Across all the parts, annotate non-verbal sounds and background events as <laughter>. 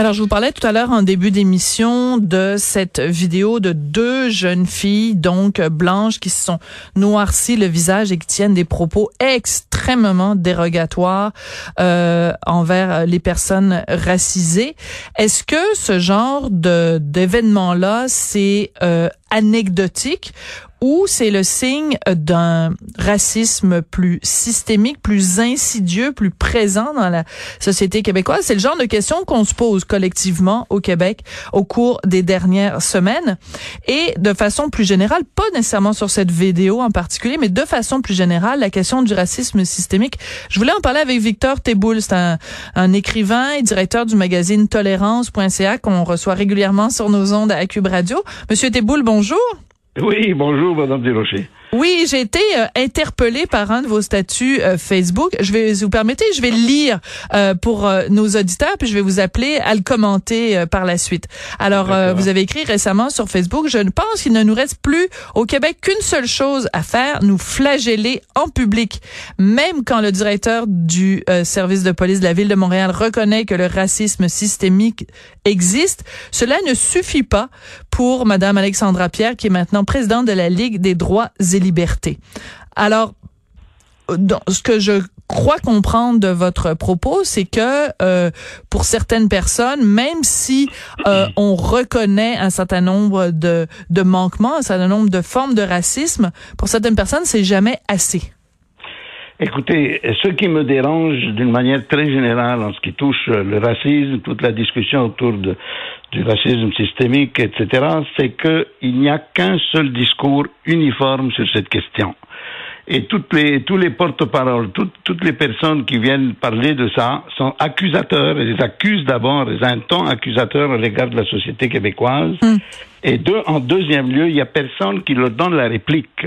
Alors, je vous parlais tout à l'heure en début d'émission de cette vidéo de deux jeunes filles, donc blanches, qui se sont noircies le visage et qui tiennent des propos extrêmement dérogatoires euh, envers les personnes racisées. Est-ce que ce genre de d'événement-là, c'est euh, anecdotique ou c'est le signe d'un racisme plus systémique, plus insidieux, plus présent dans la société québécoise? C'est le genre de questions qu'on se pose collectivement au Québec au cours des dernières semaines. Et de façon plus générale, pas nécessairement sur cette vidéo en particulier, mais de façon plus générale, la question du racisme systémique. Je voulais en parler avec Victor Teboul. C'est un, un écrivain et directeur du magazine tolérance.ca qu'on reçoit régulièrement sur nos ondes à Cube Radio. Monsieur Teboul, bonjour. Oui, bonjour, Madame Desrochers. Oui, j'ai été euh, interpellée par un de vos statuts euh, Facebook. Je vais, si vous permettez, je vais le lire euh, pour euh, nos auditeurs, puis je vais vous appeler à le commenter euh, par la suite. Alors, euh, vous avez écrit récemment sur Facebook, je ne pense qu'il ne nous reste plus au Québec qu'une seule chose à faire, nous flageller en public. Même quand le directeur du euh, service de police de la ville de Montréal reconnaît que le racisme systémique existe, cela ne suffit pas pour Madame Alexandra Pierre, qui est maintenant présidente de la Ligue des droits et libertés. Alors, ce que je crois comprendre de votre propos, c'est que euh, pour certaines personnes, même si euh, on reconnaît un certain nombre de, de manquements, un certain nombre de formes de racisme, pour certaines personnes, c'est jamais assez. Écoutez, ce qui me dérange d'une manière très générale en ce qui touche le racisme, toute la discussion autour du racisme systémique, etc., c'est qu'il n'y a qu'un seul discours uniforme sur cette question. Et toutes les, tous les porte-paroles, toutes, toutes les personnes qui viennent parler de ça sont accusateurs, et les accusent d'abord, ils ont un ton accusateur à l'égard de la société québécoise. Et deux, en deuxième lieu, il y a personne qui leur donne la réplique.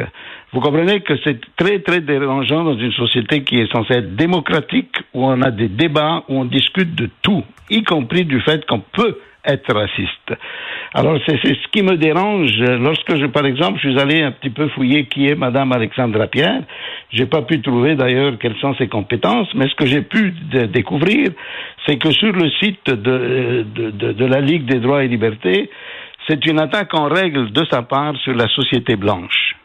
Vous comprenez que c'est très, très dérangeant dans une société qui est censée être démocratique, où on a des débats, où on discute de tout, y compris du fait qu'on peut être raciste. Alors c'est ce qui me dérange lorsque je, par exemple, je suis allé un petit peu fouiller qui est Madame Alexandra Pierre. J'ai pas pu trouver d'ailleurs quelles sont ses compétences, mais ce que j'ai pu découvrir, c'est que sur le site de, de la Ligue des droits et libertés, c'est une attaque en règle de sa part sur la société blanche.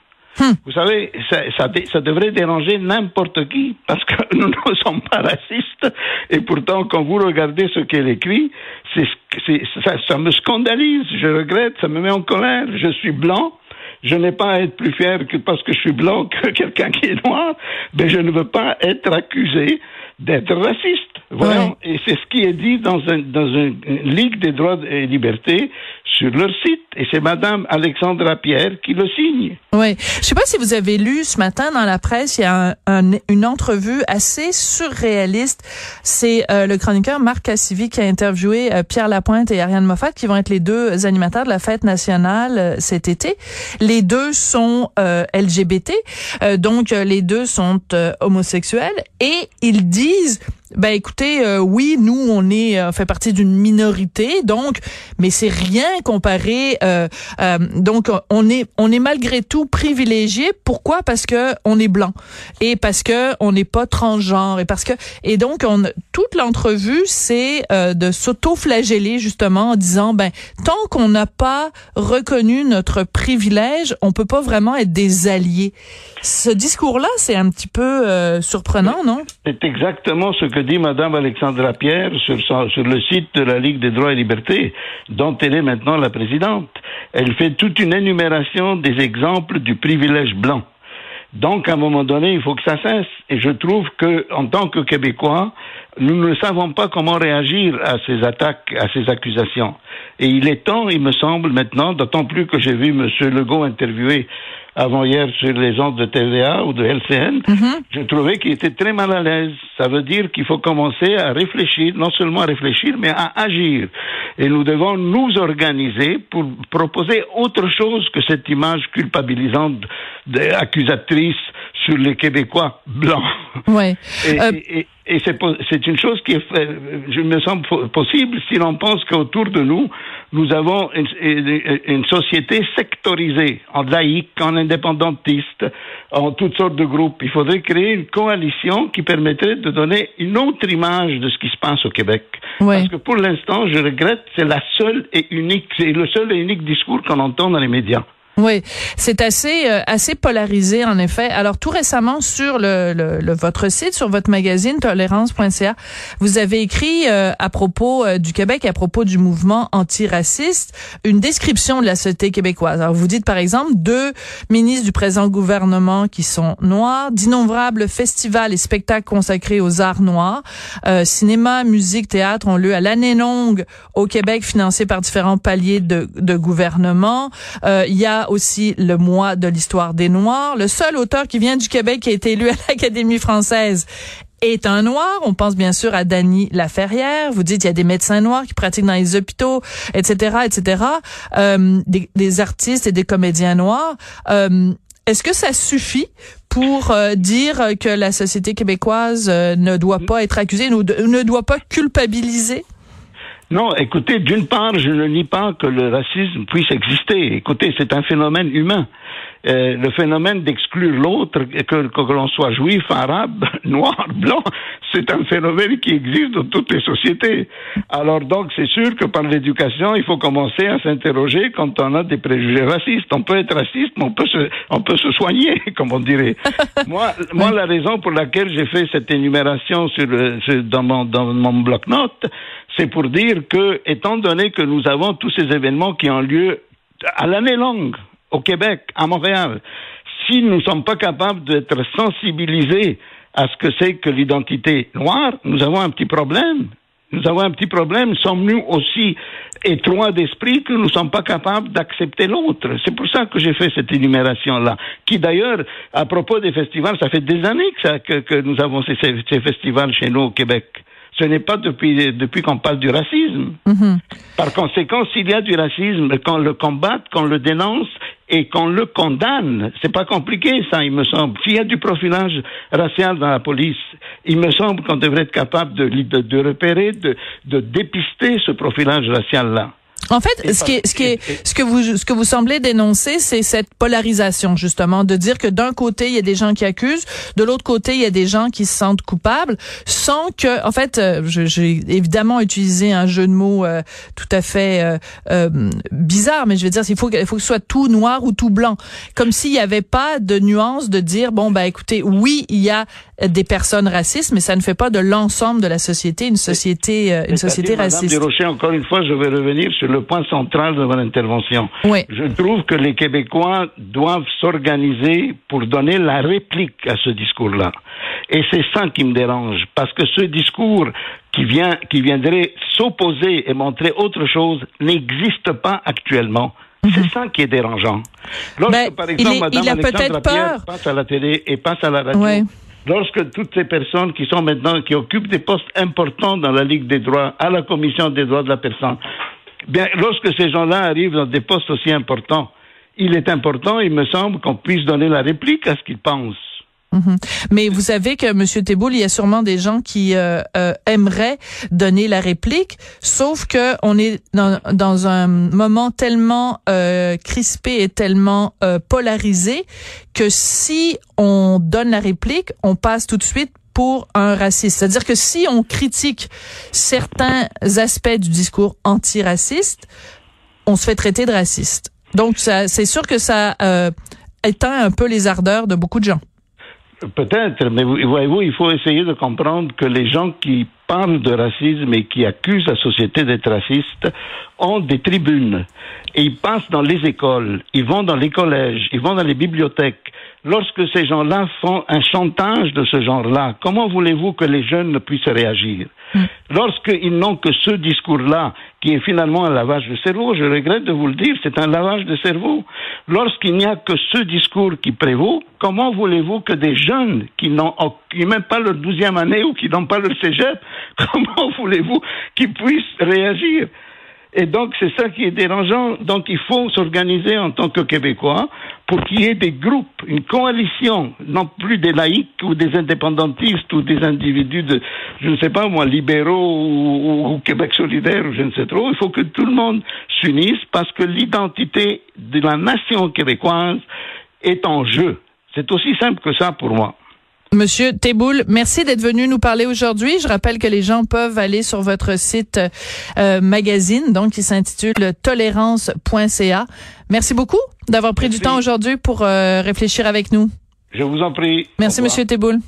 Vous savez, ça, ça, ça devrait déranger n'importe qui parce que <laughs> nous ne sommes pas racistes. Et pourtant quand vous regardez ce qu'elle écrit, c'est, c'est, ça, ça me scandalise, je regrette, ça me met en colère. Je suis blanc, je n'ai pas à être plus fier que parce que je suis blanc que <laughs> quelqu'un qui est noir, mais je ne veux pas être accusé d'être raciste. Voyons, et c'est ce qui est dit dans, un, dans une Ligue des droits et libertés sur leur site. Et c'est Madame Alexandra Pierre qui le signe. Oui. Je sais pas si vous avez lu ce matin dans la presse, il y a un- un- une entrevue assez surréaliste. C'est euh, le chroniqueur Marc Cassivi qui a interviewé euh, Pierre Lapointe et Ariane Moffat, qui vont être les deux animateurs de la fête nationale euh, cet été. Les deux sont LGBT, donc les deux sont homosexuels, et ils disent ben écoutez, euh, oui, nous on est euh, fait partie d'une minorité, donc, mais c'est rien comparé. euh, euh, donc on est on est malgré tout privilégié. Pourquoi? Parce que on est blanc et parce que on n'est pas transgenre et parce que et donc on toute l'entrevue c'est euh, de s'auto-flageller justement en disant ben tant qu'on n'a pas reconnu notre privilège, on peut pas vraiment être des alliés. Ce discours-là, c'est un petit peu euh, surprenant, non? C'est exactement ce que dit Madame Alexandra Pierre sur, sur le site de la Ligue des droits et libertés, dont elle est maintenant la présidente. Elle fait toute une énumération des exemples du privilège blanc. Donc, à un moment donné, il faut que ça cesse. Et je trouve que, en tant que Québécois, nous ne savons pas comment réagir à ces attaques, à ces accusations. Et il est temps, il me semble, maintenant, d'autant plus que j'ai vu M. Legault interviewé avant-hier sur les ondes de TVA ou de LCN, Mhm. je trouvais qu'il était très mal à l'aise. Ça veut dire qu'il faut commencer à réfléchir, non seulement à réfléchir, mais à agir. Et nous devons nous organiser pour proposer autre chose que cette image culpabilisante, de- sur les Québécois blancs. Ouais. Et, Euh, et- et- et c'est une chose qui est, fait- je me semble po- possible si l'on pense qu'autour de nous, nous avons une, une- une société sectorisée, en laïque, en indépendantiste, en toutes sortes de groupes. Il faudrait créer une coalition qui permettrait de donner une autre image de ce qui se passe au Québec. Ouais. Parce que pour l'instant, je regrette, c'est la seule et unique, c'est le seul et unique discours qu'on entend dans les médias. Oui, c'est assez euh, assez polarisé en effet. Alors tout récemment sur le, le, le- votre site, sur votre magazine tolérance.ca, vous avez écrit euh, à propos euh, du Québec, à propos du mouvement antiraciste, une description de la société québécoise. Alors vous dites par exemple deux ministres du présent gouvernement qui sont noirs, d'innombrables festivals et spectacles consacrés aux arts noirs, euh, cinéma, musique, théâtre ont lieu à l'année longue au Québec, financés par différents paliers de, de gouvernement. Euh, Il y a aussi le mois de l'histoire des Noirs. Le seul auteur qui vient du Québec qui a été élu à l'Académie française est un noir. On pense bien sûr à Dany Laferrière. Vous dites il y a des médecins noirs qui pratiquent dans les hôpitaux, etc., etc. Euh, des, artistes et des comédiens noirs. Euh, est-ce que ça suffit pour euh, dire que la société québécoise euh, ne doit pas être accusée, ne doit pas culpabiliser? Non, écoutez, d'une part, je ne nie pas que le racisme puisse exister. Écoutez, c'est un phénomène humain. Euh, le phénomène d'exclure l'autre, que, que, l'on soit juif, arabe, <laughs> noir, blanc, c'est un phénomène qui existe dans toutes les sociétés. Alors donc, c'est sûr que par l'éducation, il faut commencer à s'interroger quand on a des préjugés racistes. On peut être raciste, mais on peut se, on peut se soigner, <laughs> comme on dirait. <laughs> moi, moi, la raison pour laquelle j'ai fait cette énumération sur- dans mon, dans mon bloc-notes, c'est pour dire que, étant donné que nous avons tous ces événements qui ont lieu à l'année longue, au Québec, à Montréal, si nous ne sommes pas capables d'être sensibilisés à ce que c'est que l'identité noire, nous avons un petit problème. Nous avons un petit problème. Sommes-nous aussi étroits d'esprit que nous ne sommes pas capables d'accepter l'autre? C'est pour ça que j'ai fait cette énumération-là. Qui d'ailleurs, à propos des festivals, ça fait des années que, nous avons ces festivals chez nous au Québec. Ce n'est pas depuis, depuis qu'on parle du racisme. Par conséquent, s'il y a du racisme, qu'on le combatte, qu'on le dénonce et qu'on le condamne. C'est pas compliqué, ça, il me semble. S'il y a du profilage racial dans la police, il me semble qu'on devrait être capable de, de, de repérer, de, de dépister ce profilage racial-là. En fait, ce qui est, ce qui est, ce que vous, ce que vous semblez dénoncer, c'est cette polarisation justement, de dire que d'un côté il y a des gens qui accusent, de l'autre côté il y a des gens qui se sentent coupables, sans que, en fait, euh, j'ai évidemment utilisé un jeu de mots euh, tout à fait euh, euh, bizarre, mais je veux dire, il faut, que- il faut que ce soit tout noir ou tout blanc, comme s'il n'y avait pas de nuance de dire bon ben écoutez, oui il y a des personnes racistes, mais ça ne fait pas de l'ensemble de la société une société, euh, une société Madame raciste. Desrochers, encore une fois, je vais revenir sur le point central de mon intervention. Oui. Je trouve que les Québécois doivent s'organiser pour donner la réplique à ce discours-là. Et c'est ça qui me dérange, parce que ce discours qui vient, qui viendrait s'opposer et montrer autre chose n'existe pas actuellement. C'est ça qui est dérangeant. Lorsque, Ben, par exemple, est- Madame Alexandra Pierre passe à la télé et passe à la radio, Ouais. lorsque toutes ces personnes qui sont maintenant, qui occupent des postes importants dans la Ligue des droits, à la Commission des droits de la personne, bien, lorsque ces gens-là arrivent dans des postes aussi importants, il est important, il me semble, qu'on puisse donner la réplique à ce qu'ils pensent. Mais vous savez que Monsieur Teboul, il y a sûrement des gens qui euh, euh, aimeraient donner la réplique, sauf que on est dans, dans un moment tellement euh, crispé et tellement euh, polarisé que si on donne la réplique, on passe tout de suite pour un raciste. C'est-à-dire que si on critique certains aspects du discours antiraciste, on se fait traiter de raciste. Donc, c'est sûr que ça euh, éteint un peu les ardeurs de beaucoup de gens. Peut-être, mais vous- voyez-vous, il faut essayer de comprendre que les gens qui parlent de racisme et qui accusent la société d'être raciste ont des tribunes. Et ils passent dans les écoles, ils vont dans les collèges, ils vont dans les bibliothèques. Lorsque ces gens-là font un chantage de ce genre-là, comment voulez-vous que les jeunes ne puissent réagir? Mm. Lorsqu'ils n'ont que ce discours-là, qui est finalement un lavage de cerveau, je regrette de vous le dire, c'est un lavage de cerveau. Lorsqu'il n'y a que ce discours qui prévaut, comment voulez-vous que des jeunes qui n'ont même pas leur douzième année ou qui n'ont pas leur cégep, <laughs> comment voulez-vous qu'ils puissent réagir? Et donc, c'est ça qui est dérangeant. Donc, il faut s'organiser en tant que Québécois pour qu'il y ait des groupes, une coalition, non plus des laïcs ou des indépendantistes ou des individus de, je ne sais pas moi, libéraux ou, Québec solidaire ou je ne sais trop. Il faut que tout le monde s'unisse parce que l'identité de la nation québécoise est en jeu. C'est aussi simple que ça pour moi. Monsieur Teboul, merci d'être venu nous parler aujourd'hui. Je rappelle que les gens peuvent aller sur votre site euh, magazine, donc qui s'intitule tolérance.ca. Merci beaucoup d'avoir pris du temps aujourd'hui pour euh, réfléchir avec nous. Je vous en prie. Merci, Monsieur Teboul.